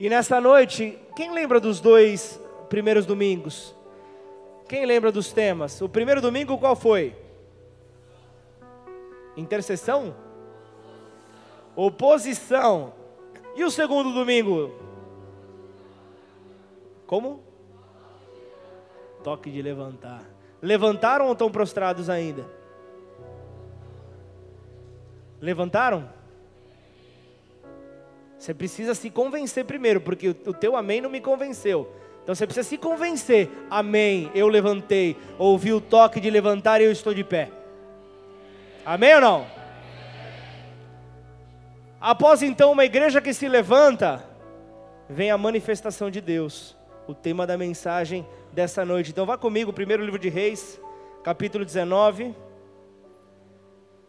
E nessa noite, quem lembra dos dois primeiros domingos? Quem lembra dos temas? O primeiro domingo qual foi? Intercessão? Oposição. E o segundo domingo? Como? Toque de levantar. Levantaram ou estão prostrados ainda? Levantaram? Você precisa se convencer primeiro, porque o teu amém não me convenceu. Então você precisa se convencer. Amém, eu levantei. Ouvi o toque de levantar e eu estou de pé. Amém ou não? Após então uma igreja que se levanta, vem a manifestação de Deus. O tema da mensagem dessa noite. Então vá comigo, primeiro livro de Reis, capítulo 19.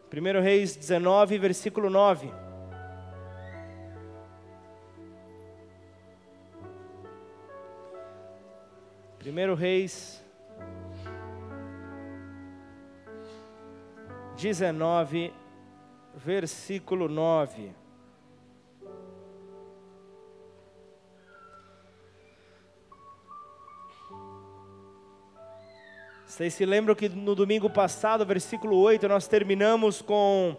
Primeiro Reis 19, versículo 9. Primeiro Reis 19, versículo 9. Vocês se lembram que no domingo passado, versículo 8, nós terminamos com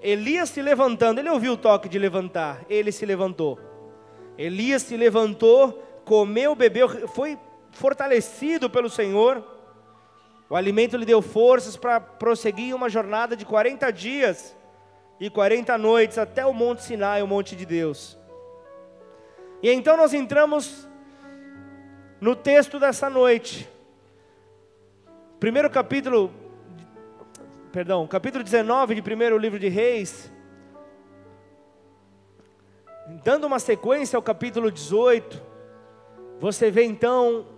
Elias se levantando. Ele ouviu o toque de levantar, ele se levantou. Elias se levantou, comeu, bebeu, foi fortalecido pelo Senhor. O alimento lhe deu forças para prosseguir uma jornada de 40 dias e 40 noites até o Monte Sinai, o Monte de Deus. E então nós entramos no texto dessa noite. Primeiro capítulo, perdão, capítulo 19 de primeiro livro de Reis. Dando uma sequência ao capítulo 18, você vê então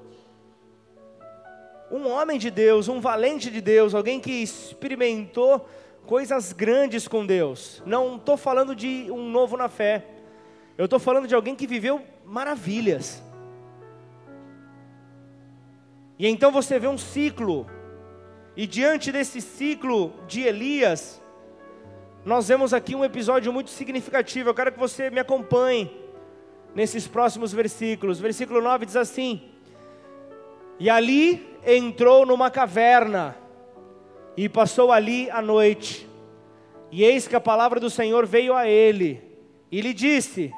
um homem de Deus, um valente de Deus, alguém que experimentou coisas grandes com Deus. Não estou falando de um novo na fé, eu estou falando de alguém que viveu maravilhas. E então você vê um ciclo, e diante desse ciclo de Elias, nós vemos aqui um episódio muito significativo. Eu quero que você me acompanhe nesses próximos versículos. Versículo 9 diz assim: e ali entrou numa caverna e passou ali a noite. E eis que a palavra do Senhor veio a ele e lhe disse: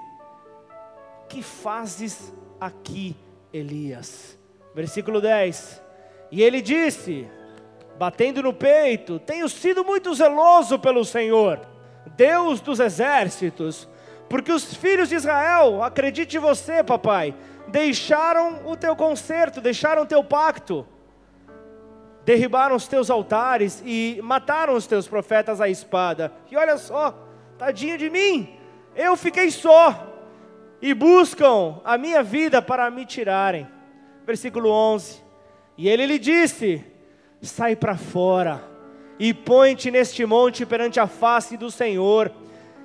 Que fazes aqui, Elias? Versículo 10. E ele disse, batendo no peito: Tenho sido muito zeloso pelo Senhor, Deus dos exércitos, porque os filhos de Israel, acredite você, papai, deixaram o teu conserto, deixaram o teu pacto, derribaram os teus altares e mataram os teus profetas à espada. E olha só, tadinho de mim, eu fiquei só, e buscam a minha vida para me tirarem. Versículo 11: E ele lhe disse: Sai para fora e põe-te neste monte perante a face do Senhor.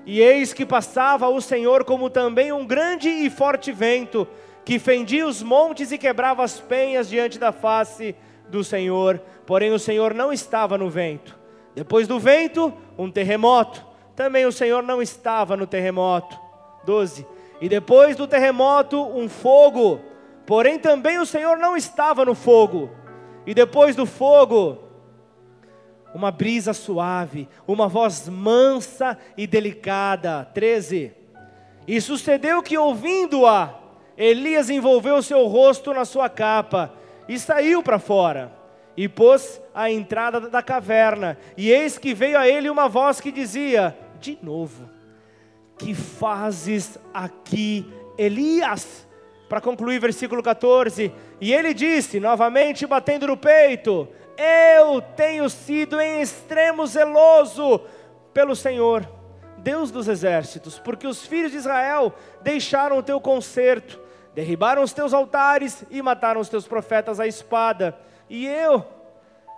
E eis que passava o Senhor como também um grande e forte vento, que fendia os montes e quebrava as penhas diante da face do Senhor. Porém, o Senhor não estava no vento. Depois do vento, um terremoto. Também o Senhor não estava no terremoto. 12. E depois do terremoto, um fogo. Porém, também o Senhor não estava no fogo. E depois do fogo, uma brisa suave, uma voz mansa e delicada. 13. E sucedeu que, ouvindo-a, Elias envolveu o seu rosto na sua capa e saiu para fora e pôs a entrada da caverna. E eis que veio a ele uma voz que dizia: De novo, que fazes aqui, Elias? Para concluir, versículo 14: E ele disse, novamente batendo no peito: Eu tenho sido em extremo zeloso pelo Senhor, Deus dos exércitos, porque os filhos de Israel deixaram o teu conserto derribaram os teus altares e mataram os teus profetas à espada. E eu,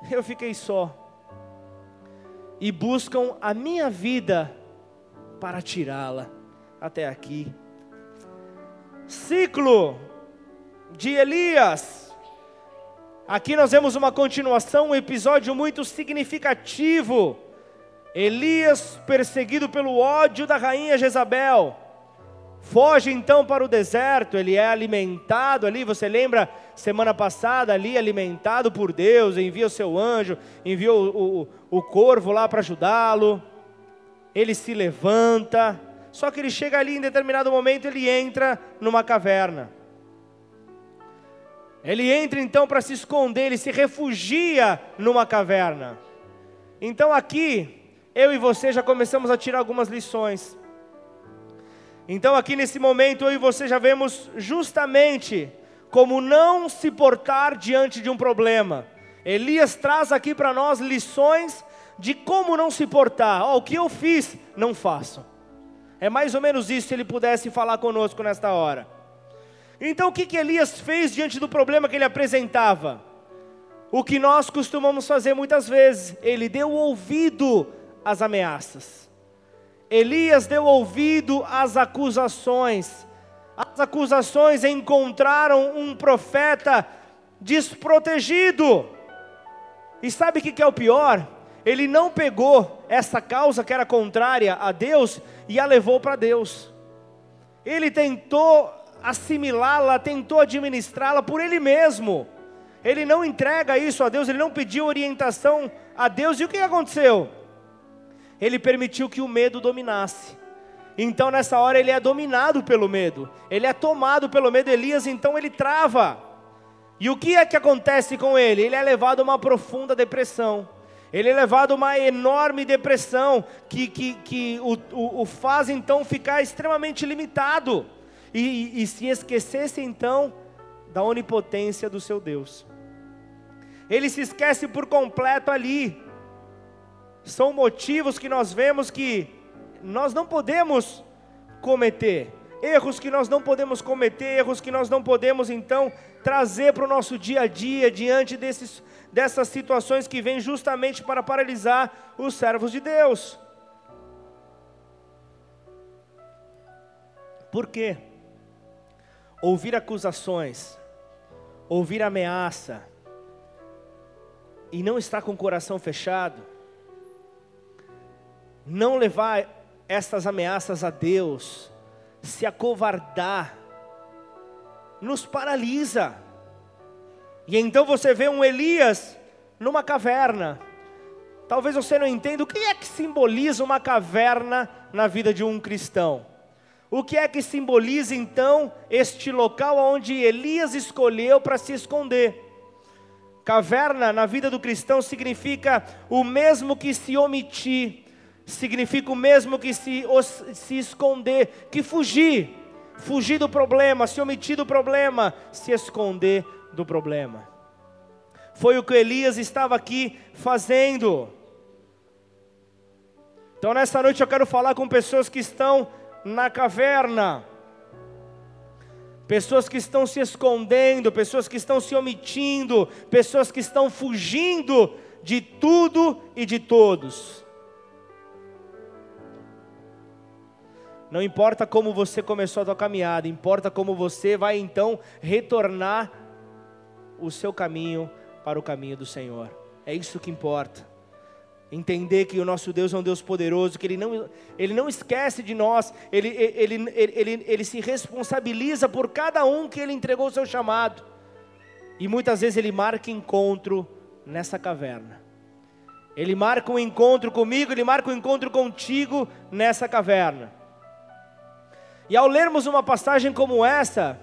eu fiquei só. E buscam a minha vida para tirá-la. Até aqui. Ciclo de Elias. Aqui nós vemos uma continuação, um episódio muito significativo. Elias perseguido pelo ódio da rainha Jezabel foge então para o deserto, ele é alimentado ali, você lembra semana passada ali, alimentado por Deus, envia o seu anjo, envia o, o, o corvo lá para ajudá-lo, ele se levanta, só que ele chega ali em determinado momento, ele entra numa caverna. Ele entra então para se esconder, ele se refugia numa caverna. Então aqui, eu e você já começamos a tirar algumas lições. Então aqui nesse momento eu e você já vemos justamente como não se portar diante de um problema. Elias traz aqui para nós lições de como não se portar. Oh, o que eu fiz, não faço. É mais ou menos isso se ele pudesse falar conosco nesta hora. Então o que, que Elias fez diante do problema que ele apresentava? O que nós costumamos fazer muitas vezes, ele deu ouvido às ameaças. Elias deu ouvido às acusações. As acusações encontraram um profeta desprotegido. E sabe o que é o pior? Ele não pegou essa causa que era contrária a Deus e a levou para Deus. Ele tentou assimilá-la, tentou administrá-la por ele mesmo. Ele não entrega isso a Deus, ele não pediu orientação a Deus. E o que aconteceu? Ele permitiu que o medo dominasse. Então nessa hora ele é dominado pelo medo, ele é tomado pelo medo. Elias então ele trava. E o que é que acontece com ele? Ele é levado a uma profunda depressão. Ele é levado a uma enorme depressão que, que, que o, o, o faz então ficar extremamente limitado e, e se esquecesse então da onipotência do seu Deus. Ele se esquece por completo ali. São motivos que nós vemos que nós não podemos cometer, erros que nós não podemos cometer, erros que nós não podemos então trazer para o nosso dia a dia diante desses, dessas situações que vêm justamente para paralisar os servos de Deus. Por quê? ouvir acusações, ouvir ameaça, e não estar com o coração fechado, não levar estas ameaças a Deus, se acovardar, nos paralisa. E então você vê um Elias numa caverna. Talvez você não entenda o que é que simboliza uma caverna na vida de um cristão. O que é que simboliza então este local onde Elias escolheu para se esconder? Caverna na vida do cristão significa o mesmo que se omitir, significa o mesmo que se, se esconder, que fugir, fugir do problema, se omitir do problema, se esconder do problema. Foi o que Elias estava aqui fazendo. Então, nessa noite eu quero falar com pessoas que estão na caverna. Pessoas que estão se escondendo, pessoas que estão se omitindo, pessoas que estão fugindo de tudo e de todos. Não importa como você começou a sua caminhada, importa como você vai então retornar o seu caminho para o caminho do Senhor. É isso que importa. Entender que o nosso Deus é um Deus poderoso, que Ele não, ele não esquece de nós, ele, ele, ele, ele, ele se responsabiliza por cada um que Ele entregou o seu chamado. E muitas vezes Ele marca encontro nessa caverna. Ele marca um encontro comigo, Ele marca um encontro contigo nessa caverna. E ao lermos uma passagem como essa,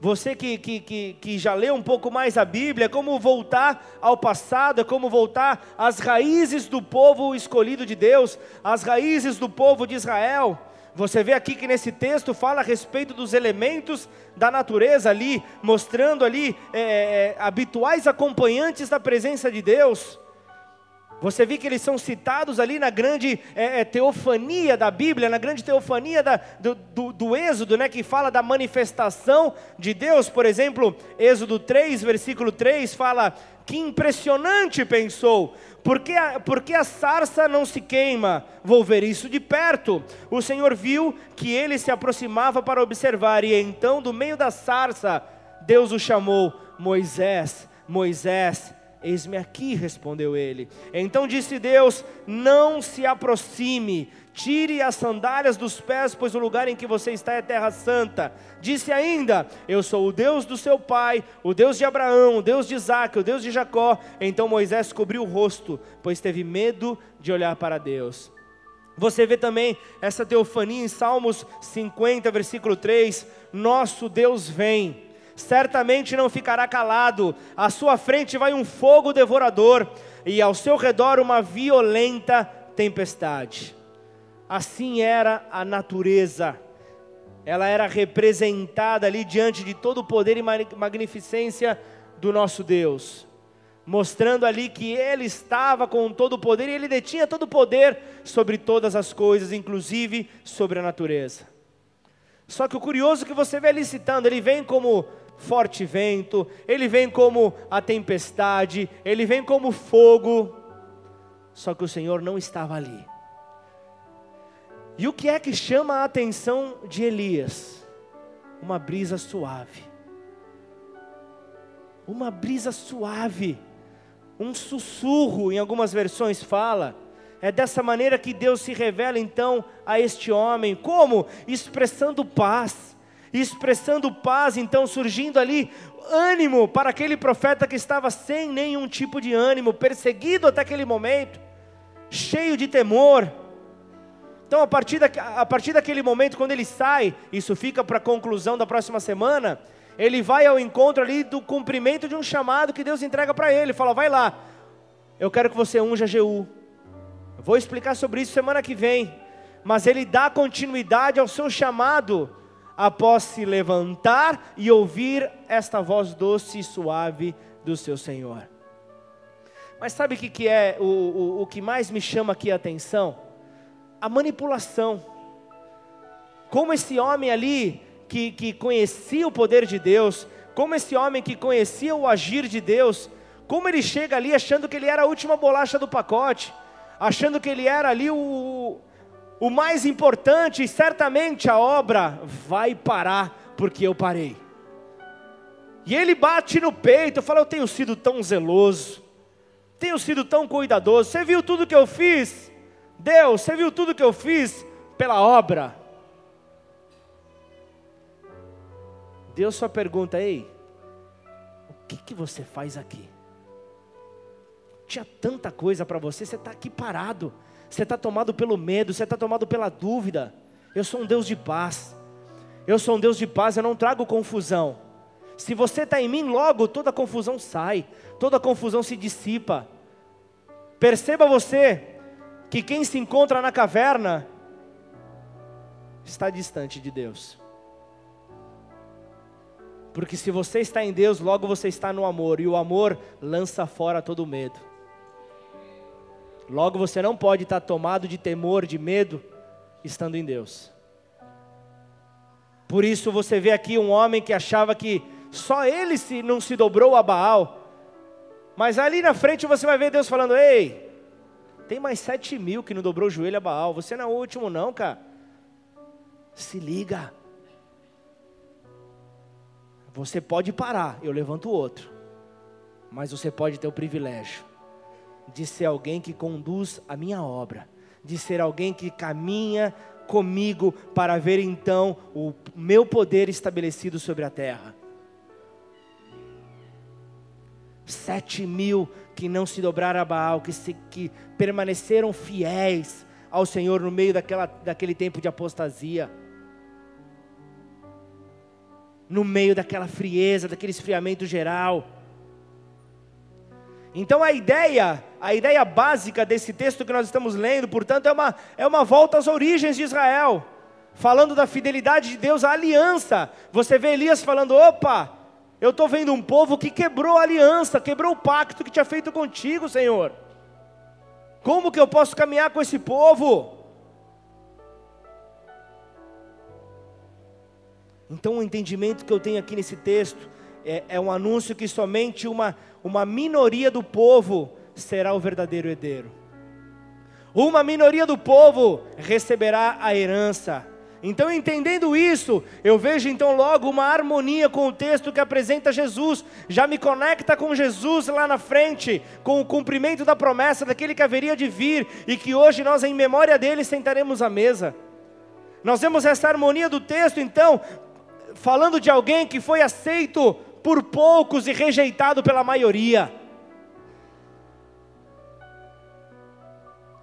você que, que, que, que, já leu um pouco mais a Bíblia, como voltar ao passado, como voltar às raízes do povo escolhido de Deus, às raízes do povo de Israel. Você vê aqui que nesse texto fala a respeito dos elementos da natureza ali, mostrando ali é, é habituais acompanhantes da presença de Deus. Você vê que eles são citados ali na grande é, é, teofania da Bíblia, na grande teofania da, do, do, do, Êxodo, né, que fala da manifestação de Deus. Por exemplo, Êxodo 3, versículo 3 fala: Que impressionante, pensou, porque a, porque a sarça não se queima? Vou ver isso de perto. O Senhor viu que ele se aproximava para observar, e então, do meio da sarça, Deus o chamou: Moisés, Moisés. Eis-me aqui, respondeu ele. Então disse Deus: Não se aproxime, Tire as sandálias dos pés, pois o lugar em que você está é terra santa. Disse ainda: Eu sou o Deus do seu pai, o Deus de Abraão, o Deus de Isaac, o Deus de Jacó. Então Moisés cobriu o rosto, pois teve medo de olhar para Deus. Você vê também essa teofania em Salmos 50, versículo 3: Nosso Deus vem, certamente não ficará calado, à sua frente vai um fogo devorador, e ao seu redor uma violenta tempestade assim era a natureza. Ela era representada ali diante de todo o poder e magnificência do nosso Deus, mostrando ali que Ele estava com todo o poder e Ele detinha todo o poder sobre todas as coisas, inclusive sobre a natureza. Só que o curioso que você vê ele citando, ele vem como forte vento, ele vem como a tempestade, ele vem como fogo, só que o Senhor não estava ali. E o que é que chama a atenção de Elias? Uma brisa suave. Uma brisa suave. Um sussurro, em algumas versões fala. É dessa maneira que Deus se revela então a este homem. Como? Expressando paz. Expressando paz, então surgindo ali ânimo para aquele profeta que estava sem nenhum tipo de ânimo, perseguido até aquele momento, cheio de temor então, a partir, da, a partir daquele momento, quando ele sai, isso fica para a conclusão da próxima semana, ele vai ao encontro ali do cumprimento de um chamado que Deus entrega para ele. Fala, vai lá, eu quero que você unja Jeú. vou explicar sobre isso semana que vem. Mas ele dá continuidade ao seu chamado após se levantar e ouvir esta voz doce e suave do seu Senhor. Mas sabe o que, que é o, o, o que mais me chama aqui a atenção? a manipulação. Como esse homem ali, que, que conhecia o poder de Deus, como esse homem que conhecia o agir de Deus, como ele chega ali achando que ele era a última bolacha do pacote, achando que ele era ali o, o mais importante, certamente a obra vai parar, porque eu parei. E ele bate no peito, fala: Eu tenho sido tão zeloso, tenho sido tão cuidadoso. Você viu tudo que eu fiz? Deus, você viu tudo que eu fiz pela obra? Deus só pergunta: Ei, o que, que você faz aqui? Tinha tanta coisa para você, você está aqui parado, você está tomado pelo medo, você está tomado pela dúvida. Eu sou um Deus de paz, eu sou um Deus de paz, eu não trago confusão. Se você está em mim, logo toda confusão sai, toda confusão se dissipa. Perceba você, que quem se encontra na caverna está distante de Deus. Porque se você está em Deus, logo você está no amor, e o amor lança fora todo medo. Logo você não pode estar tomado de temor, de medo, estando em Deus. Por isso você vê aqui um homem que achava que só ele se, não se dobrou a Baal, mas ali na frente você vai ver Deus falando: Ei, tem mais sete mil que não dobrou o joelho a Baal. Você não é o último, não, cara. Se liga. Você pode parar, eu levanto o outro. Mas você pode ter o privilégio de ser alguém que conduz a minha obra, de ser alguém que caminha comigo para ver então o meu poder estabelecido sobre a terra. Sete mil que não se dobraram a Baal, que, se, que permaneceram fiéis ao Senhor no meio daquela, daquele tempo de apostasia, no meio daquela frieza, daquele esfriamento geral. Então a ideia, a ideia básica desse texto que nós estamos lendo, portanto, é uma, é uma volta às origens de Israel, falando da fidelidade de Deus à aliança. Você vê Elias falando: opa, eu estou vendo um povo que quebrou a aliança, quebrou o pacto que tinha feito contigo, Senhor. Como que eu posso caminhar com esse povo? Então, o entendimento que eu tenho aqui nesse texto é, é um anúncio que somente uma, uma minoria do povo será o verdadeiro herdeiro. Uma minoria do povo receberá a herança Então, entendendo isso, eu vejo então logo uma harmonia com o texto que apresenta Jesus, já me conecta com Jesus lá na frente, com o cumprimento da promessa daquele que haveria de vir e que hoje nós, em memória dele, sentaremos à mesa. Nós vemos essa harmonia do texto, então, falando de alguém que foi aceito por poucos e rejeitado pela maioria.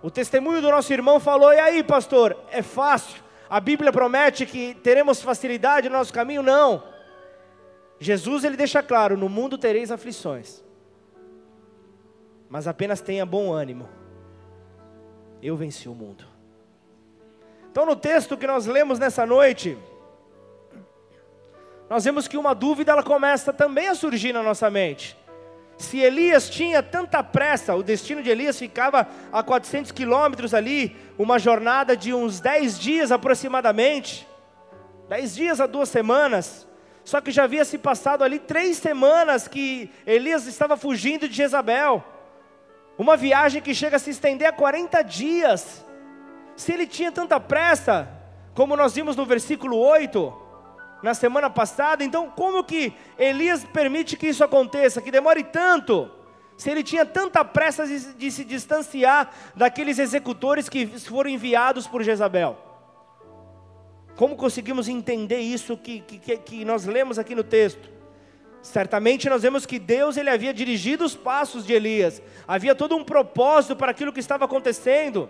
O testemunho do nosso irmão falou: e aí, pastor, é fácil? A Bíblia promete que teremos facilidade no nosso caminho? Não. Jesus ele deixa claro: no mundo tereis aflições, mas apenas tenha bom ânimo. Eu venci o mundo. Então, no texto que nós lemos nessa noite, nós vemos que uma dúvida ela começa também a surgir na nossa mente. Se Elias tinha tanta pressa, o destino de Elias ficava a 400 quilômetros ali, uma jornada de uns 10 dias aproximadamente, 10 dias a duas semanas. Só que já havia se passado ali três semanas que Elias estava fugindo de Jezabel. Uma viagem que chega a se estender a 40 dias. Se ele tinha tanta pressa, como nós vimos no versículo 8, na semana passada. Então, como que Elias permite que isso aconteça, que demore tanto? Se ele tinha tanta pressa de, de se distanciar daqueles executores que foram enviados por Jezabel. Como conseguimos entender isso que, que, que nós lemos aqui no texto? Certamente nós vemos que Deus ele havia dirigido os passos de Elias, havia todo um propósito para aquilo que estava acontecendo.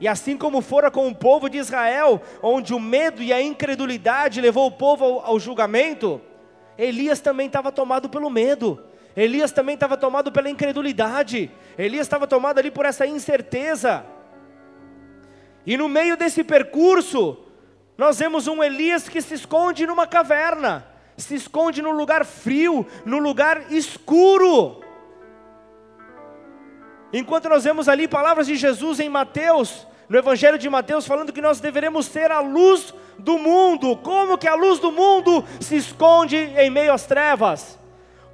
E assim como fora com o povo de Israel, onde o medo e a incredulidade levou o povo ao, ao julgamento, Elias também estava tomado pelo medo. Elias também estava tomado pela incredulidade. Elias estava tomado ali por essa incerteza. E no meio desse percurso, nós vemos um Elias que se esconde numa caverna, se esconde num lugar frio, num lugar escuro. Enquanto nós vemos ali palavras de Jesus em Mateus, no Evangelho de Mateus, falando que nós deveremos ser a luz do mundo. Como que a luz do mundo se esconde em meio às trevas?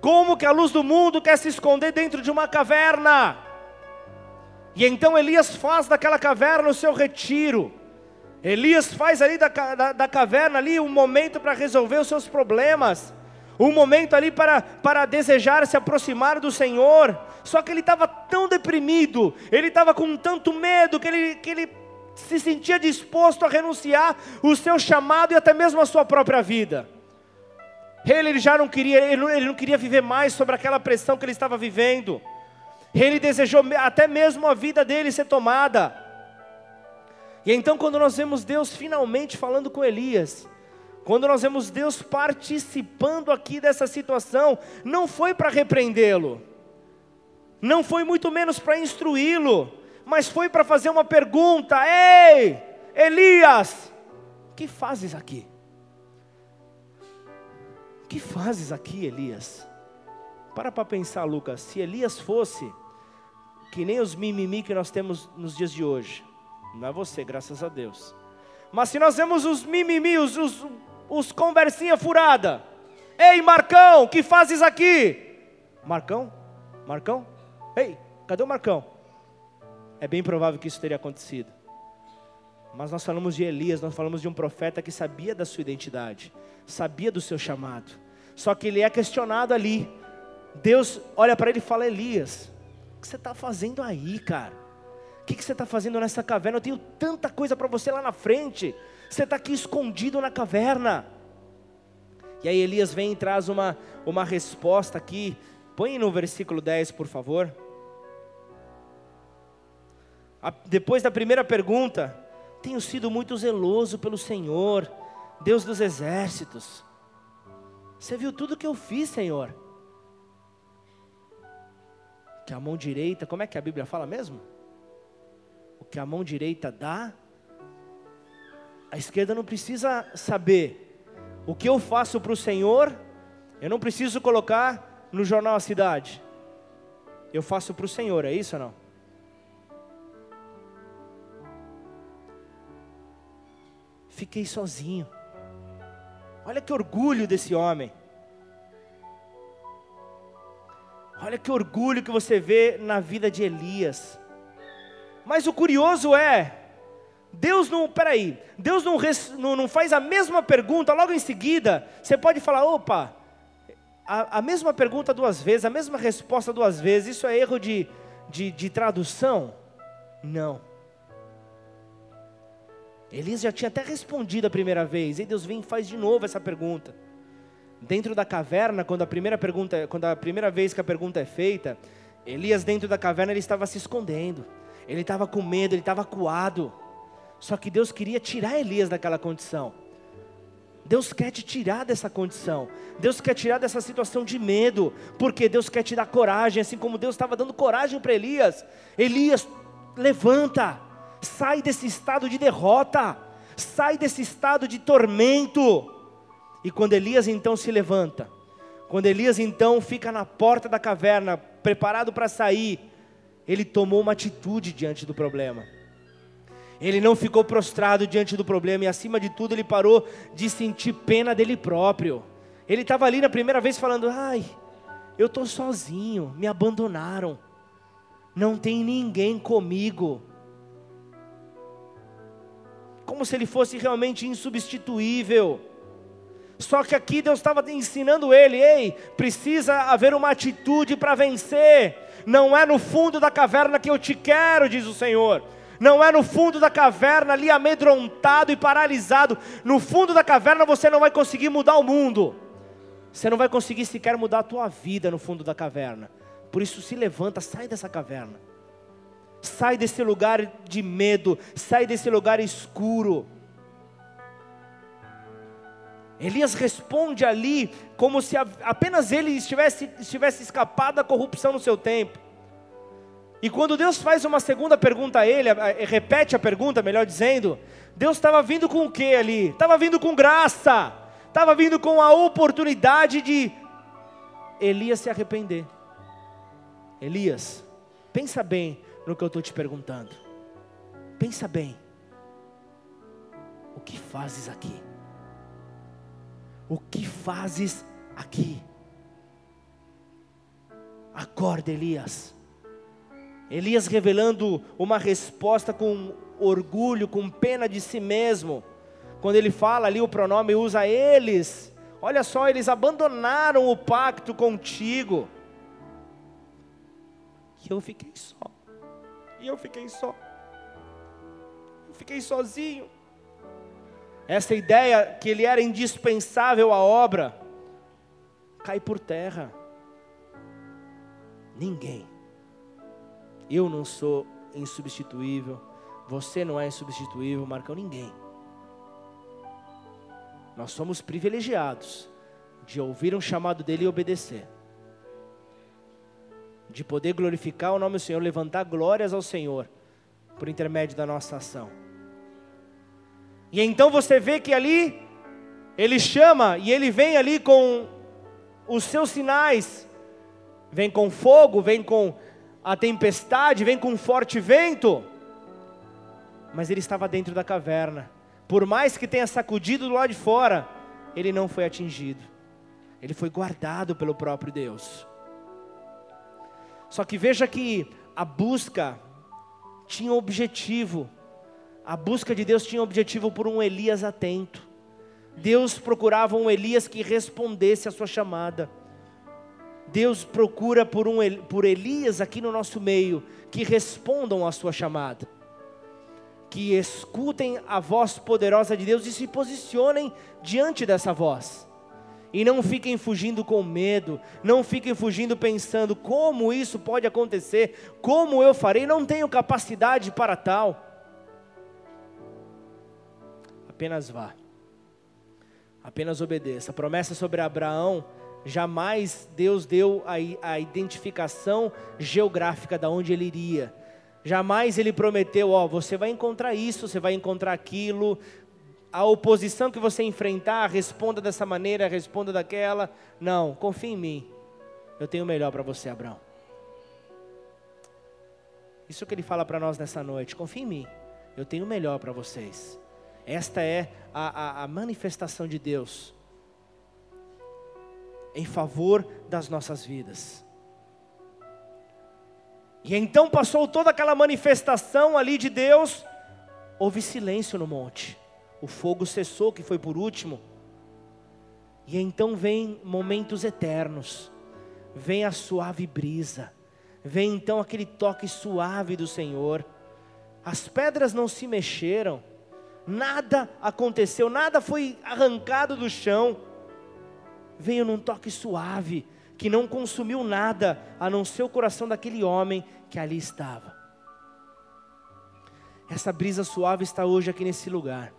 Como que a luz do mundo quer se esconder dentro de uma caverna? E então Elias faz daquela caverna o seu retiro. Elias faz ali da, da, da caverna ali um momento para resolver os seus problemas um momento ali para, para desejar se aproximar do Senhor, só que ele estava tão deprimido, ele estava com tanto medo, que ele, que ele se sentia disposto a renunciar o seu chamado e até mesmo a sua própria vida. Ele, já não queria, ele não, ele não queria viver mais sobre aquela pressão que ele estava vivendo. Ele desejou até mesmo a vida dele ser tomada. E então, quando nós vemos Deus finalmente falando com Elias, quando nós vemos Deus participando aqui dessa situação, não foi para repreendê-lo, não foi muito menos para instruí-lo, mas foi para fazer uma pergunta: Ei, Elias, que fazes aqui? Que fazes aqui, Elias? Para para pensar, Lucas, se Elias fosse que nem os mimimi que nós temos nos dias de hoje, não é você, graças a Deus. Mas se nós vemos os mimimi, os, os os conversinha furada. Ei, Marcão, que fazes aqui? Marcão? Marcão? Ei, cadê o Marcão? É bem provável que isso teria acontecido. Mas nós falamos de Elias, nós falamos de um profeta que sabia da sua identidade, sabia do seu chamado. Só que ele é questionado ali. Deus olha para ele e fala: Elias, o que você está fazendo aí, cara? O que você está fazendo nessa caverna? Eu tenho tanta coisa para você lá na frente. Você está aqui escondido na caverna. E aí Elias vem e traz uma, uma resposta aqui. Põe no versículo 10, por favor. A, depois da primeira pergunta, tenho sido muito zeloso pelo Senhor, Deus dos exércitos. Você viu tudo que eu fiz, Senhor? Que a mão direita, como é que a Bíblia fala mesmo? O que a mão direita dá, a esquerda não precisa saber. O que eu faço para o Senhor, eu não preciso colocar no jornal A Cidade. Eu faço para o Senhor, é isso ou não? Fiquei sozinho. Olha que orgulho desse homem. Olha que orgulho que você vê na vida de Elias. Mas o curioso é, Deus não, peraí, Deus não, não, não faz a mesma pergunta logo em seguida. Você pode falar, opa, a, a, mesma pergunta duas vezes, a mesma resposta duas vezes, isso é erro de, de, de tradução? Não. Elias já tinha até respondido a primeira vez, e Deus vem e faz de novo essa pergunta. Dentro da caverna, quando a primeira pergunta, quando a primeira vez que a pergunta é feita, Elias dentro da caverna ele estava se escondendo. Ele estava com medo, ele estava acuado. Só que Deus queria tirar Elias daquela condição. Deus quer te tirar dessa condição. Deus quer tirar dessa situação de medo, porque Deus quer te dar coragem, assim como Deus estava dando coragem para Elias. Elias, levanta, sai desse estado de derrota, sai desse estado de tormento. E quando Elias então se levanta, quando Elias então fica na porta da caverna, preparado para sair, ele tomou uma atitude diante do problema. Ele não ficou prostrado diante do problema e, acima de tudo, ele parou de sentir pena dele próprio. Ele estava ali na primeira vez falando: Ai, eu estou sozinho, me abandonaram, não tem ninguém comigo. Como se ele fosse realmente insubstituível. Só que aqui Deus estava ensinando ele: ei, precisa haver uma atitude para vencer. Não é no fundo da caverna que eu te quero, diz o Senhor. Não é no fundo da caverna, ali amedrontado e paralisado. No fundo da caverna você não vai conseguir mudar o mundo. Você não vai conseguir sequer mudar a tua vida no fundo da caverna. Por isso se levanta, sai dessa caverna. Sai desse lugar de medo, sai desse lugar escuro. Elias responde ali como se apenas ele estivesse, estivesse escapado da corrupção no seu tempo. E quando Deus faz uma segunda pergunta a ele, repete a pergunta, melhor dizendo, Deus estava vindo com o que ali? Estava vindo com graça, estava vindo com a oportunidade de Elias se arrepender. Elias, pensa bem no que eu estou te perguntando. Pensa bem. O que fazes aqui? O que fazes aqui? Acorda, Elias. Elias revelando uma resposta com orgulho, com pena de si mesmo. Quando ele fala ali, o pronome usa eles. Olha só, eles abandonaram o pacto contigo. E eu fiquei só. E eu fiquei só. Eu fiquei sozinho. Essa ideia que ele era indispensável à obra cai por terra. Ninguém eu não sou insubstituível. Você não é insubstituível, Marcão, ninguém. Nós somos privilegiados de ouvir um chamado dele e obedecer. De poder glorificar o nome do Senhor, levantar glórias ao Senhor por intermédio da nossa ação. E então você vê que ali ele chama e ele vem ali com os seus sinais. Vem com fogo, vem com a tempestade vem com um forte vento, mas ele estava dentro da caverna. Por mais que tenha sacudido do lado de fora, ele não foi atingido. Ele foi guardado pelo próprio Deus. Só que veja que a busca tinha objetivo. A busca de Deus tinha objetivo por um Elias atento. Deus procurava um Elias que respondesse à sua chamada. Deus procura por, um, por Elias aqui no nosso meio, que respondam à sua chamada, que escutem a voz poderosa de Deus e se posicionem diante dessa voz. E não fiquem fugindo com medo, não fiquem fugindo pensando como isso pode acontecer, como eu farei, não tenho capacidade para tal. Apenas vá, apenas obedeça. A promessa sobre Abraão Jamais Deus deu a, a identificação geográfica da onde ele iria. Jamais ele prometeu, ó, você vai encontrar isso, você vai encontrar aquilo. A oposição que você enfrentar, responda dessa maneira, responda daquela. Não, confie em mim. Eu tenho o melhor para você, Abraão. Isso que ele fala para nós nessa noite. Confie em mim. Eu tenho o melhor para vocês. Esta é a, a, a manifestação de Deus em favor das nossas vidas. E então passou toda aquela manifestação ali de Deus, houve silêncio no monte. O fogo cessou, que foi por último. E então vem momentos eternos. Vem a suave brisa. Vem então aquele toque suave do Senhor. As pedras não se mexeram. Nada aconteceu, nada foi arrancado do chão. Veio num toque suave, que não consumiu nada, a não ser o coração daquele homem que ali estava. Essa brisa suave está hoje aqui nesse lugar.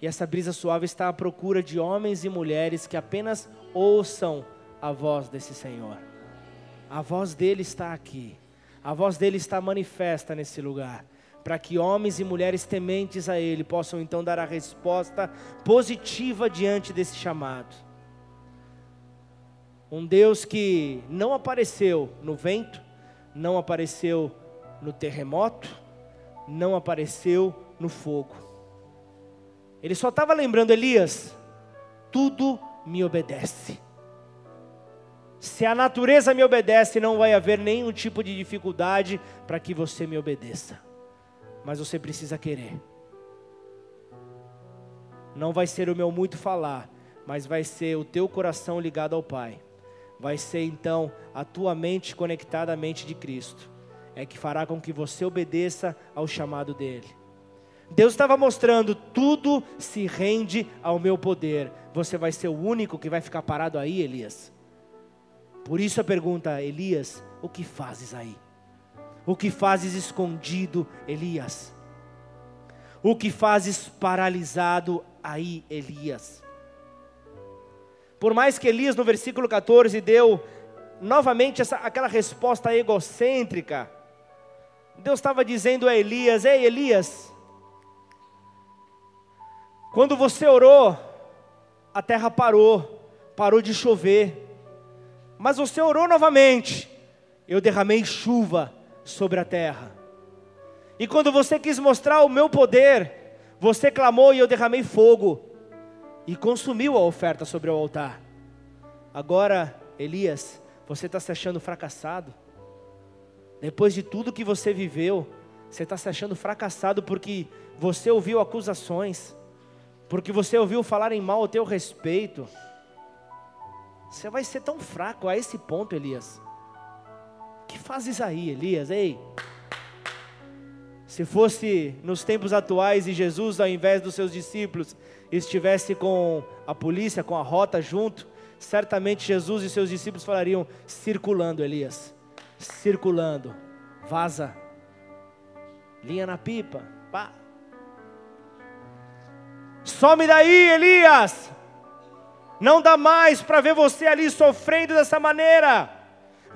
E essa brisa suave está à procura de homens e mulheres que apenas ouçam a voz desse Senhor. A voz dele está aqui. A voz dele está manifesta nesse lugar. Para que homens e mulheres tementes a Ele possam então dar a resposta positiva diante desse chamado. Um Deus que não apareceu no vento, não apareceu no terremoto, não apareceu no fogo. Ele só estava lembrando Elias: tudo me obedece. Se a natureza me obedece, não vai haver nenhum tipo de dificuldade para que você me obedeça. Mas você precisa querer. Não vai ser o meu muito falar, mas vai ser o teu coração ligado ao Pai. Vai ser então a tua mente conectada à mente de Cristo. É que fará com que você obedeça ao chamado dele. Deus estava mostrando, tudo se rende ao meu poder. Você vai ser o único que vai ficar parado aí, Elias. Por isso a pergunta, Elias, o que fazes aí? O que fazes escondido, Elias? O que fazes paralisado aí, Elias? Por mais que Elias no versículo 14 deu novamente essa, aquela resposta egocêntrica, Deus estava dizendo a Elias: Ei, Elias, quando você orou, a terra parou, parou de chover. Mas você orou novamente, eu derramei chuva sobre a terra. E quando você quis mostrar o meu poder, você clamou e eu derramei fogo e consumiu a oferta sobre o altar. Agora, Elias, você está se achando fracassado? Depois de tudo que você viveu, você está se achando fracassado porque você ouviu acusações, porque você ouviu falar em mal ao teu respeito. Você vai ser tão fraco a esse ponto, Elias. Que fazes aí, Elias? Ei. Se fosse nos tempos atuais e Jesus, ao invés dos seus discípulos, estivesse com a polícia, com a rota junto, certamente Jesus e seus discípulos falariam: circulando, Elias, circulando, vaza, linha na pipa, pá. Some daí, Elias. Não dá mais para ver você ali sofrendo dessa maneira.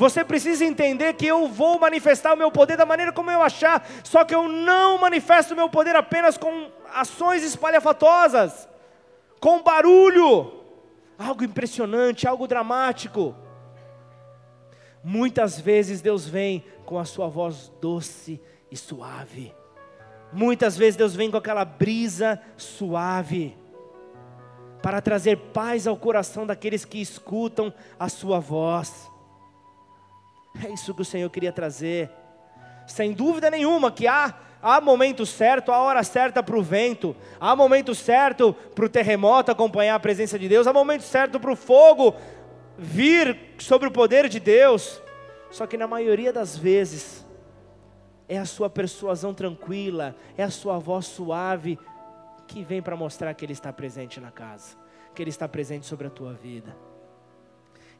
Você precisa entender que eu vou manifestar o meu poder da maneira como eu achar, só que eu não manifesto o meu poder apenas com ações espalhafatosas, com barulho, algo impressionante, algo dramático. Muitas vezes Deus vem com a sua voz doce e suave. Muitas vezes Deus vem com aquela brisa suave para trazer paz ao coração daqueles que escutam a sua voz. É isso que o Senhor queria trazer. Sem dúvida nenhuma que há há momento certo, há hora certa para o vento, há momento certo para o terremoto acompanhar a presença de Deus, há momento certo para o fogo vir sobre o poder de Deus. Só que na maioria das vezes é a sua persuasão tranquila, é a sua voz suave que vem para mostrar que Ele está presente na casa, que Ele está presente sobre a tua vida.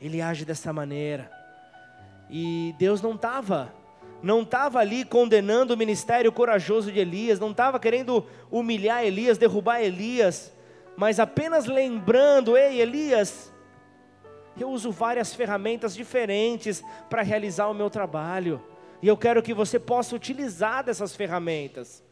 Ele age dessa maneira. E Deus não estava, não estava ali condenando o ministério corajoso de Elias, não estava querendo humilhar Elias, derrubar Elias, mas apenas lembrando: ei, Elias, eu uso várias ferramentas diferentes para realizar o meu trabalho, e eu quero que você possa utilizar dessas ferramentas.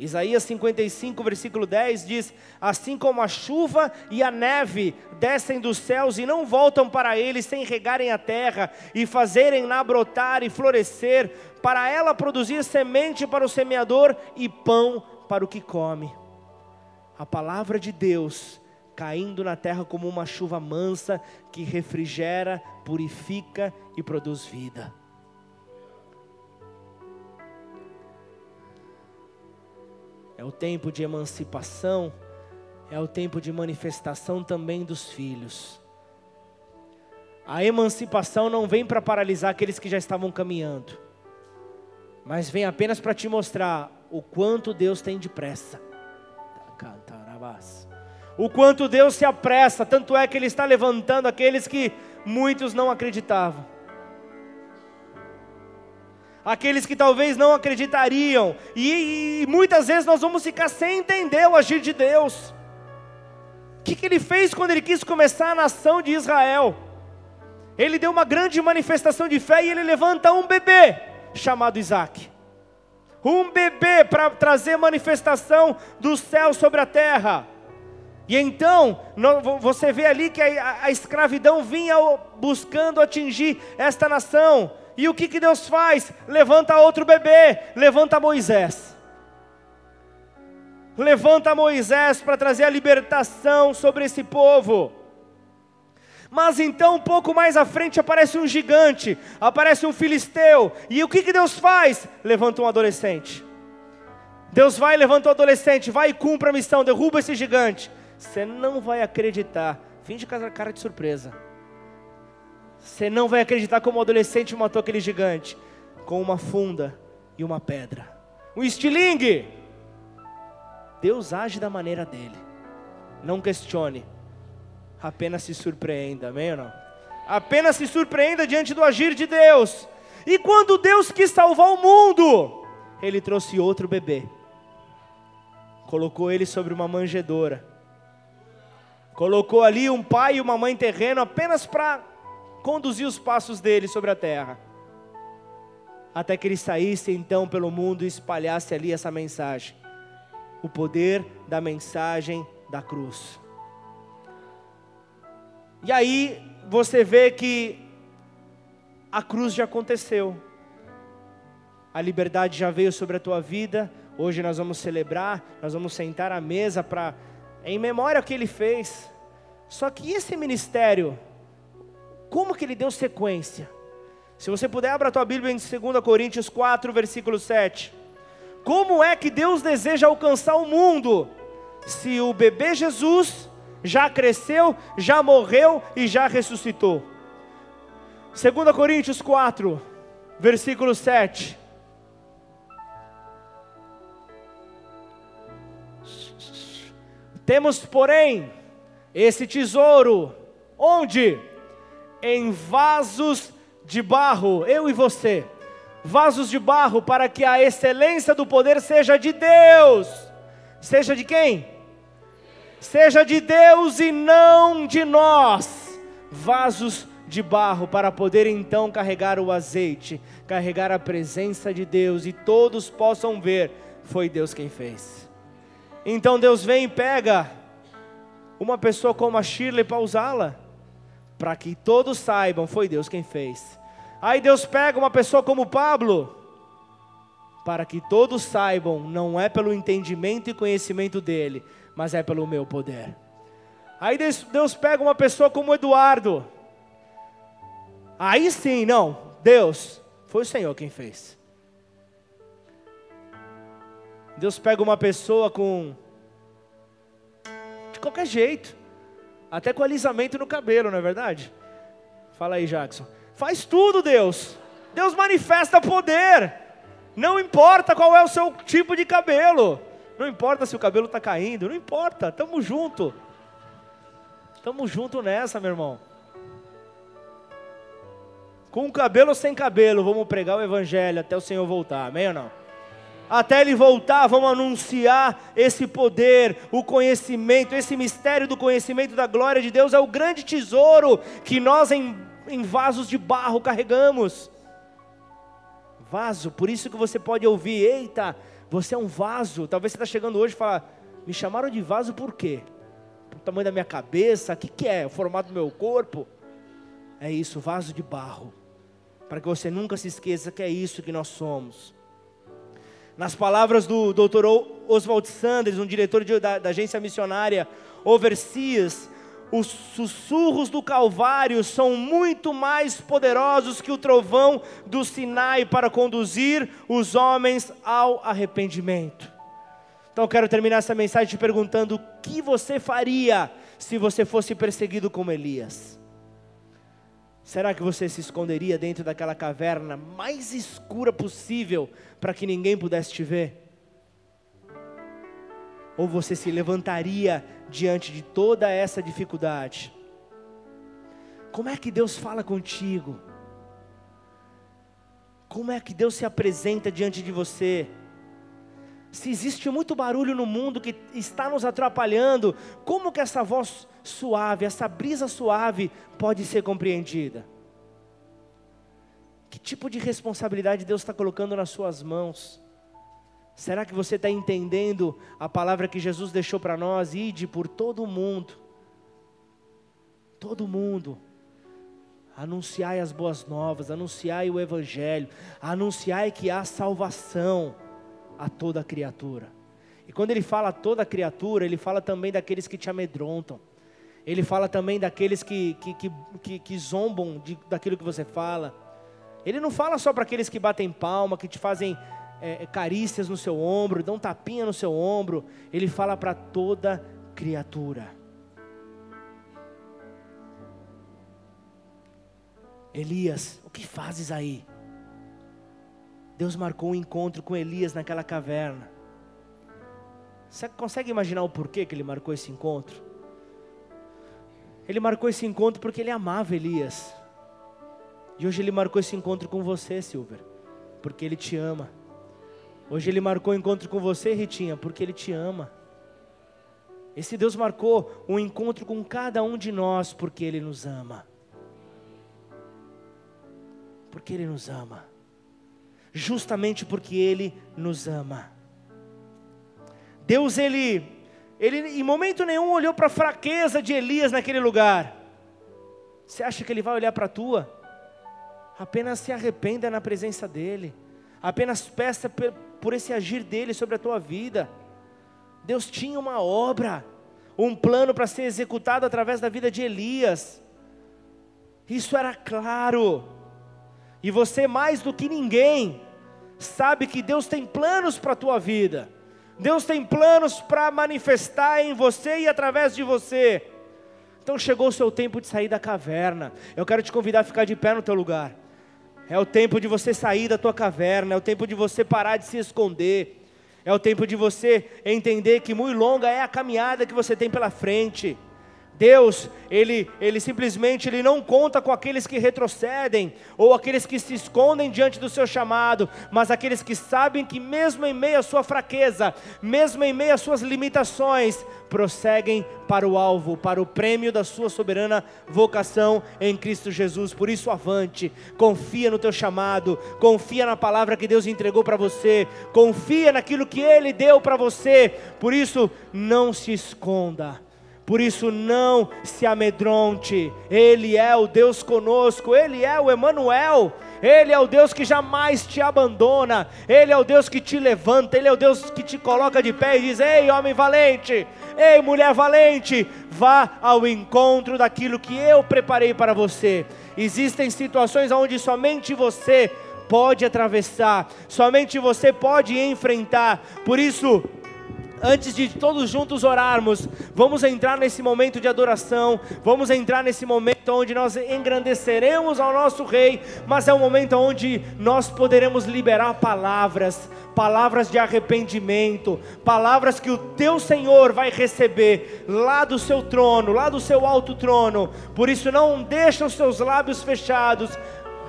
Isaías 55, versículo 10 diz: Assim como a chuva e a neve descem dos céus e não voltam para ele sem regarem a terra e fazerem-na brotar e florescer, para ela produzir semente para o semeador e pão para o que come. A palavra de Deus caindo na terra como uma chuva mansa que refrigera, purifica e produz vida. É o tempo de emancipação, é o tempo de manifestação também dos filhos. A emancipação não vem para paralisar aqueles que já estavam caminhando, mas vem apenas para te mostrar o quanto Deus tem depressa. O quanto Deus se apressa, tanto é que Ele está levantando aqueles que muitos não acreditavam. Aqueles que talvez não acreditariam, e, e muitas vezes nós vamos ficar sem entender o agir de Deus. O que, que ele fez quando ele quis começar a nação de Israel? Ele deu uma grande manifestação de fé e ele levanta um bebê chamado Isaac. Um bebê para trazer manifestação do céu sobre a terra. E então, você vê ali que a, a escravidão vinha buscando atingir esta nação. E o que, que Deus faz? Levanta outro bebê, levanta Moisés. Levanta Moisés para trazer a libertação sobre esse povo. Mas então, um pouco mais à frente, aparece um gigante, aparece um filisteu. E o que, que Deus faz? Levanta um adolescente. Deus vai, levanta um adolescente, vai e cumpre a missão, derruba esse gigante. Você não vai acreditar. Finge cara de surpresa. Você não vai acreditar como o adolescente matou aquele gigante com uma funda e uma pedra. Um estilingue. Deus age da maneira dele. Não questione apenas se surpreenda, amém ou não? Apenas se surpreenda diante do agir de Deus. E quando Deus quis salvar o mundo, Ele trouxe outro bebê, colocou ele sobre uma manjedoura, colocou ali um pai e uma mãe terreno apenas para conduzir os passos dele sobre a terra, até que ele saísse então pelo mundo e espalhasse ali essa mensagem, o poder da mensagem da cruz. E aí você vê que a cruz já aconteceu. A liberdade já veio sobre a tua vida. Hoje nós vamos celebrar, nós vamos sentar à mesa para em memória ao que ele fez. Só que esse ministério, como que ele deu sequência? Se você puder, abra a tua Bíblia em 2 Coríntios 4, versículo 7. Como é que Deus deseja alcançar o mundo? Se o bebê Jesus já cresceu, já morreu e já ressuscitou. 2 Coríntios 4, versículo 7. Temos, porém, esse tesouro, onde? Em vasos de barro, eu e você, vasos de barro, para que a excelência do poder seja de Deus. Seja de quem? seja de Deus e não de nós, vasos de barro, para poder então carregar o azeite, carregar a presença de Deus e todos possam ver, foi Deus quem fez. Então Deus vem e pega uma pessoa como a Shirley para usá-la, para que todos saibam, foi Deus quem fez. Aí Deus pega uma pessoa como Pablo, para que todos saibam, não é pelo entendimento e conhecimento dele, mas é pelo meu poder. Aí Deus pega uma pessoa como Eduardo. Aí sim, não, Deus, foi o Senhor quem fez. Deus pega uma pessoa com de qualquer jeito, até com alisamento no cabelo, não é verdade? Fala aí, Jackson. Faz tudo, Deus. Deus manifesta poder. Não importa qual é o seu tipo de cabelo. Não importa se o cabelo está caindo, não importa, tamo junto. Tamo junto nessa, meu irmão. Com cabelo ou sem cabelo, vamos pregar o evangelho até o Senhor voltar, amém ou não? Até ele voltar, vamos anunciar esse poder, o conhecimento, esse mistério do conhecimento da glória de Deus é o grande tesouro que nós em, em vasos de barro carregamos. Vaso, por isso que você pode ouvir, eita, você é um vaso. Talvez você está chegando hoje e fala, me chamaram de vaso por quê? O tamanho da minha cabeça, o que, que é? O formato do meu corpo? É isso, vaso de barro. Para que você nunca se esqueça que é isso que nós somos. Nas palavras do Dr. Oswald Sanders, um diretor de, da, da agência missionária Overseas, os sussurros do Calvário são muito mais poderosos que o trovão do Sinai para conduzir os homens ao arrependimento. Então eu quero terminar essa mensagem te perguntando: o que você faria se você fosse perseguido como Elias? Será que você se esconderia dentro daquela caverna mais escura possível para que ninguém pudesse te ver? Ou você se levantaria diante de toda essa dificuldade? Como é que Deus fala contigo? Como é que Deus se apresenta diante de você? Se existe muito barulho no mundo que está nos atrapalhando, como que essa voz suave, essa brisa suave pode ser compreendida? Que tipo de responsabilidade Deus está colocando nas suas mãos? Será que você está entendendo a palavra que Jesus deixou para nós? Ide por todo mundo, todo mundo, anunciai as boas novas, anunciai o Evangelho, anunciai que há salvação a toda criatura. E quando ele fala toda criatura, ele fala também daqueles que te amedrontam. Ele fala também daqueles que, que, que, que, que zombam de, daquilo que você fala. Ele não fala só para aqueles que batem palma, que te fazem é, carícias no seu ombro, dão tapinha no seu ombro. Ele fala para toda criatura. Elias, o que fazes aí? Deus marcou um encontro com Elias naquela caverna. Você consegue imaginar o porquê que ele marcou esse encontro? Ele marcou esse encontro porque ele amava Elias. E hoje ele marcou esse encontro com você, Silver, porque ele te ama. Hoje ele marcou o um encontro com você, Ritinha, porque ele te ama. Esse Deus marcou um encontro com cada um de nós porque ele nos ama. Porque ele nos ama. Justamente porque ele nos ama. Deus ele ele em momento nenhum olhou para a fraqueza de Elias naquele lugar. Você acha que ele vai olhar para a tua? Apenas se arrependa na presença dEle. Apenas peça por esse agir dEle sobre a tua vida. Deus tinha uma obra, um plano para ser executado através da vida de Elias. Isso era claro. E você, mais do que ninguém, sabe que Deus tem planos para a tua vida. Deus tem planos para manifestar em você e através de você. Então chegou o seu tempo de sair da caverna. Eu quero te convidar a ficar de pé no teu lugar. É o tempo de você sair da tua caverna, é o tempo de você parar de se esconder. É o tempo de você entender que muito longa é a caminhada que você tem pela frente. Deus, ele, ele simplesmente ele não conta com aqueles que retrocedem ou aqueles que se escondem diante do seu chamado, mas aqueles que sabem que mesmo em meio à sua fraqueza, mesmo em meio às suas limitações, prosseguem para o alvo, para o prêmio da sua soberana vocação em Cristo Jesus. Por isso avante, confia no teu chamado, confia na palavra que Deus entregou para você, confia naquilo que ele deu para você. Por isso não se esconda por isso não se amedronte. Ele é o Deus conosco, ele é o Emanuel. Ele é o Deus que jamais te abandona, Ele é o Deus que te levanta, Ele é o Deus que te coloca de pé e diz: Ei, homem valente, ei, mulher valente, vá ao encontro daquilo que eu preparei para você. Existem situações onde somente você pode atravessar, somente você pode enfrentar, por isso, antes de todos juntos orarmos, vamos entrar nesse momento de adoração, vamos entrar nesse momento onde nós engrandeceremos ao nosso Rei, mas é um momento onde nós poderemos liberar palavras, palavras de arrependimento, palavras que o teu Senhor vai receber lá do seu trono, lá do seu alto trono. Por isso não deixa os seus lábios fechados,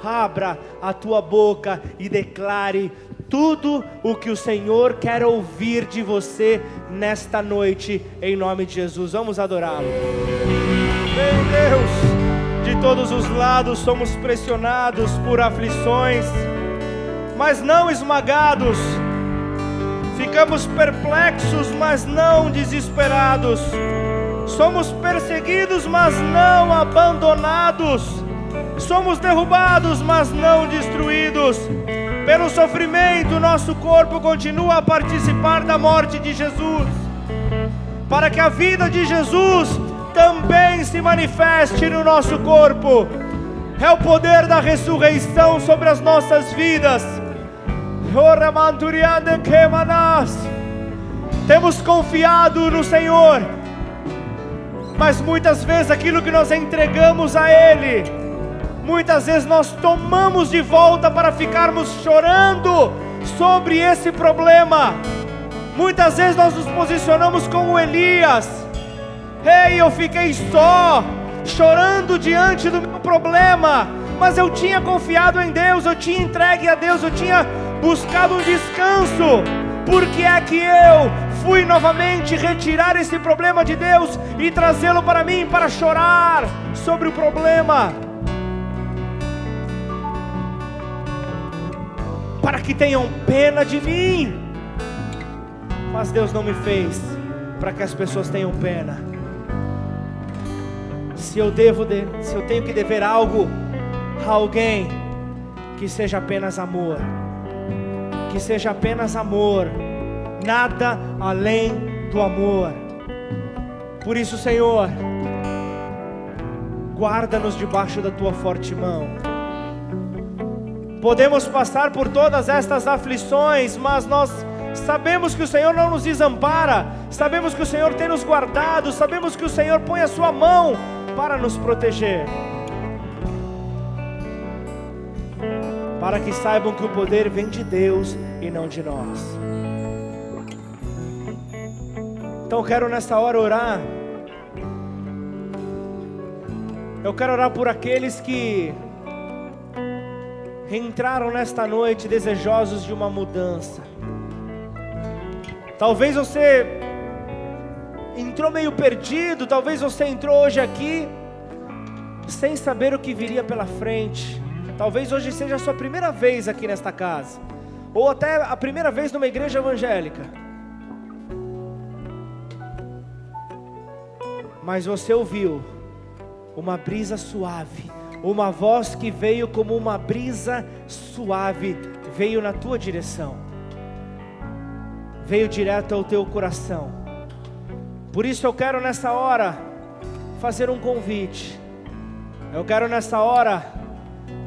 abra a tua boca e declare tudo o que o Senhor quer ouvir de você nesta noite, em nome de Jesus. Vamos adorá-lo. Meu Deus, de todos os lados somos pressionados por aflições, mas não esmagados. Ficamos perplexos, mas não desesperados. Somos perseguidos, mas não abandonados. Somos derrubados, mas não destruídos pelo sofrimento, nosso corpo continua a participar da morte de Jesus, para que a vida de Jesus também se manifeste no nosso corpo. É o poder da ressurreição sobre as nossas vidas. temos confiado no Senhor, mas muitas vezes aquilo que nós entregamos a Ele, muitas vezes nós tomamos de volta para ficarmos chorando sobre esse problema. Muitas vezes nós nos posicionamos como Elias. Ei, eu fiquei só, chorando diante do meu problema, mas eu tinha confiado em Deus, eu tinha entregue a Deus, eu tinha buscado um descanso. Por que é que eu fui novamente retirar esse problema de Deus e trazê-lo para mim para chorar sobre o problema? Para que tenham pena de mim. Mas Deus não me fez para que as pessoas tenham pena. Se eu devo, de, se eu tenho que dever algo a alguém, que seja apenas amor que seja apenas amor, nada além do amor. Por isso, Senhor, guarda-nos debaixo da tua forte mão. Podemos passar por todas estas aflições, mas nós sabemos que o Senhor não nos desampara, sabemos que o Senhor tem nos guardado, sabemos que o Senhor põe a sua mão para nos proteger. para que saibam que o poder vem de Deus e não de nós. Então quero nessa hora orar. Eu quero orar por aqueles que entraram nesta noite desejosos de uma mudança. Talvez você entrou meio perdido, talvez você entrou hoje aqui sem saber o que viria pela frente. Talvez hoje seja a sua primeira vez aqui nesta casa, ou até a primeira vez numa igreja evangélica. Mas você ouviu uma brisa suave, uma voz que veio como uma brisa suave, veio na tua direção, veio direto ao teu coração. Por isso eu quero nessa hora fazer um convite. Eu quero nessa hora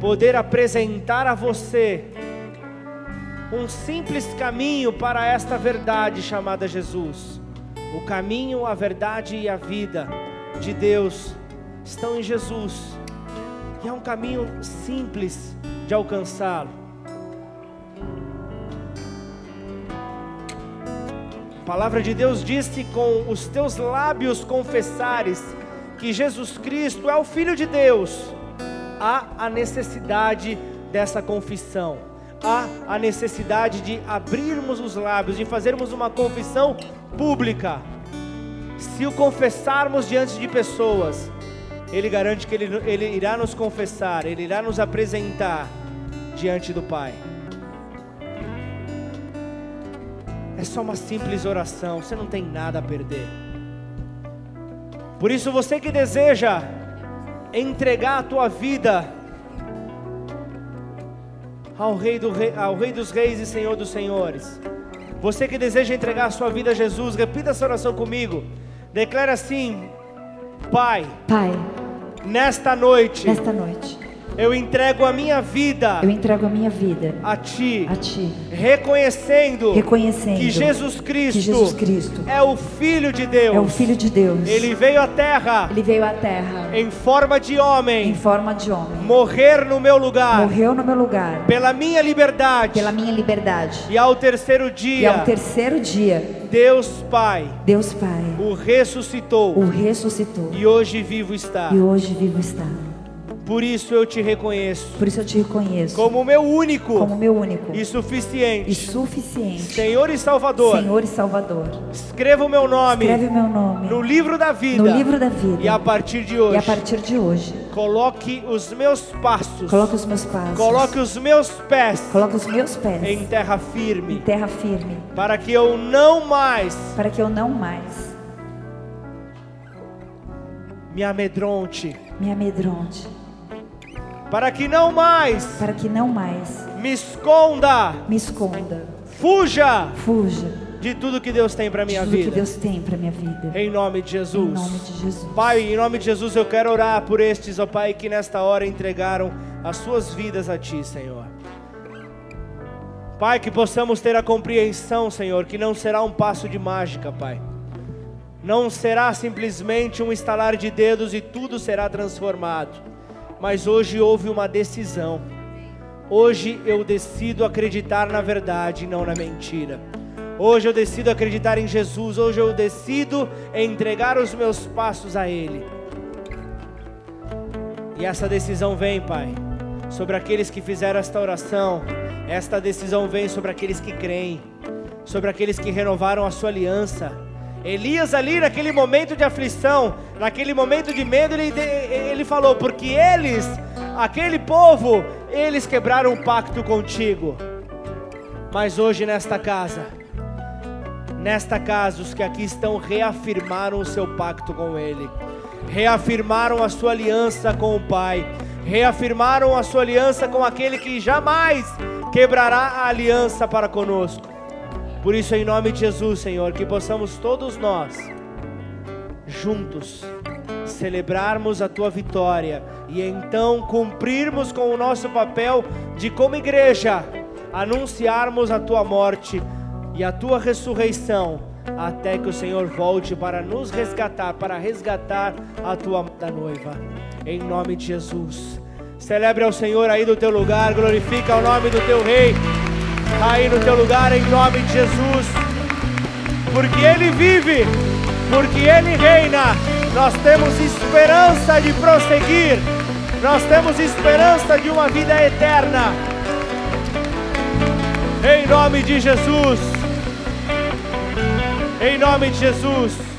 poder apresentar a você um simples caminho para esta verdade chamada Jesus. O caminho, a verdade e a vida de Deus estão em Jesus. E é um caminho simples de alcançá-lo. A palavra de Deus disse: com os teus lábios confessares que Jesus Cristo é o Filho de Deus há a necessidade dessa confissão, há a necessidade de abrirmos os lábios, de fazermos uma confissão pública. Se o confessarmos diante de pessoas, Ele garante que ele, ele irá nos confessar, Ele irá nos apresentar diante do Pai. É só uma simples oração, você não tem nada a perder. Por isso, você que deseja entregar a tua vida ao rei, do rei, ao rei dos Reis e Senhor dos Senhores. Você que deseja entregar a sua vida a Jesus, repita essa oração comigo. Declara assim: Pai. Pai. Nesta noite. Nesta noite eu entrego a minha vida. Eu entrego a minha vida a ti. A ti. Reconhecendo. Reconhecendo que Jesus Cristo. Que Jesus Cristo é o filho de Deus. É o filho de Deus. Ele veio à terra. Ele veio à terra. Em forma de homem. Em forma de homem. Morrer no meu lugar. Morreu no meu lugar. Pela minha liberdade. Pela minha liberdade. E ao terceiro dia. E ao terceiro dia. Deus Pai. Deus Pai. O ressuscitou. O ressuscitou. E hoje vivo está. E hoje vivo está. Por isso eu te reconheço. Por isso eu te reconheço. Como meu único. Como meu único. E suficiente. E suficiente. Senhor e Salvador. Senhor e Salvador. Escreva o meu nome. Escreve o meu nome. No livro da vida. No livro da vida. E a partir de hoje. E a partir de hoje. Coloque os meus passos. Coloque os meus passos. Coloque os meus pés. Coloque os meus pés. Em terra firme. Em terra firme. Para que eu não mais. Para que eu não mais. Me amedronte. Me amedronte para que não mais, para que não mais me esconda, me esconda, fuja, fuja de tudo que Deus tem para minha tudo vida. que Deus tem para minha vida. Em nome de Jesus. Em nome de Jesus. Pai, em nome de Jesus eu quero orar por estes, ó Pai, que nesta hora entregaram as suas vidas a ti, Senhor. Pai, que possamos ter a compreensão, Senhor, que não será um passo de mágica, Pai. Não será simplesmente um estalar de dedos e tudo será transformado. Mas hoje houve uma decisão. Hoje eu decido acreditar na verdade e não na mentira. Hoje eu decido acreditar em Jesus. Hoje eu decido entregar os meus passos a Ele. E essa decisão vem, Pai, sobre aqueles que fizeram esta oração. Esta decisão vem sobre aqueles que creem, sobre aqueles que renovaram a sua aliança. Elias ali naquele momento de aflição, naquele momento de medo, ele, ele falou: porque eles, aquele povo, eles quebraram o pacto contigo. Mas hoje nesta casa, nesta casa, os que aqui estão reafirmaram o seu pacto com Ele, reafirmaram a sua aliança com o Pai, reafirmaram a sua aliança com aquele que jamais quebrará a aliança para conosco. Por isso, em nome de Jesus, Senhor, que possamos todos nós, juntos, celebrarmos a tua vitória e então cumprirmos com o nosso papel de, como igreja, anunciarmos a tua morte e a tua ressurreição até que o Senhor volte para nos resgatar, para resgatar a tua da noiva. Em nome de Jesus. Celebre ao Senhor aí do teu lugar, glorifica o nome do teu rei aí no teu lugar em nome de Jesus. Porque ele vive, porque ele reina. Nós temos esperança de prosseguir. Nós temos esperança de uma vida eterna. Em nome de Jesus. Em nome de Jesus.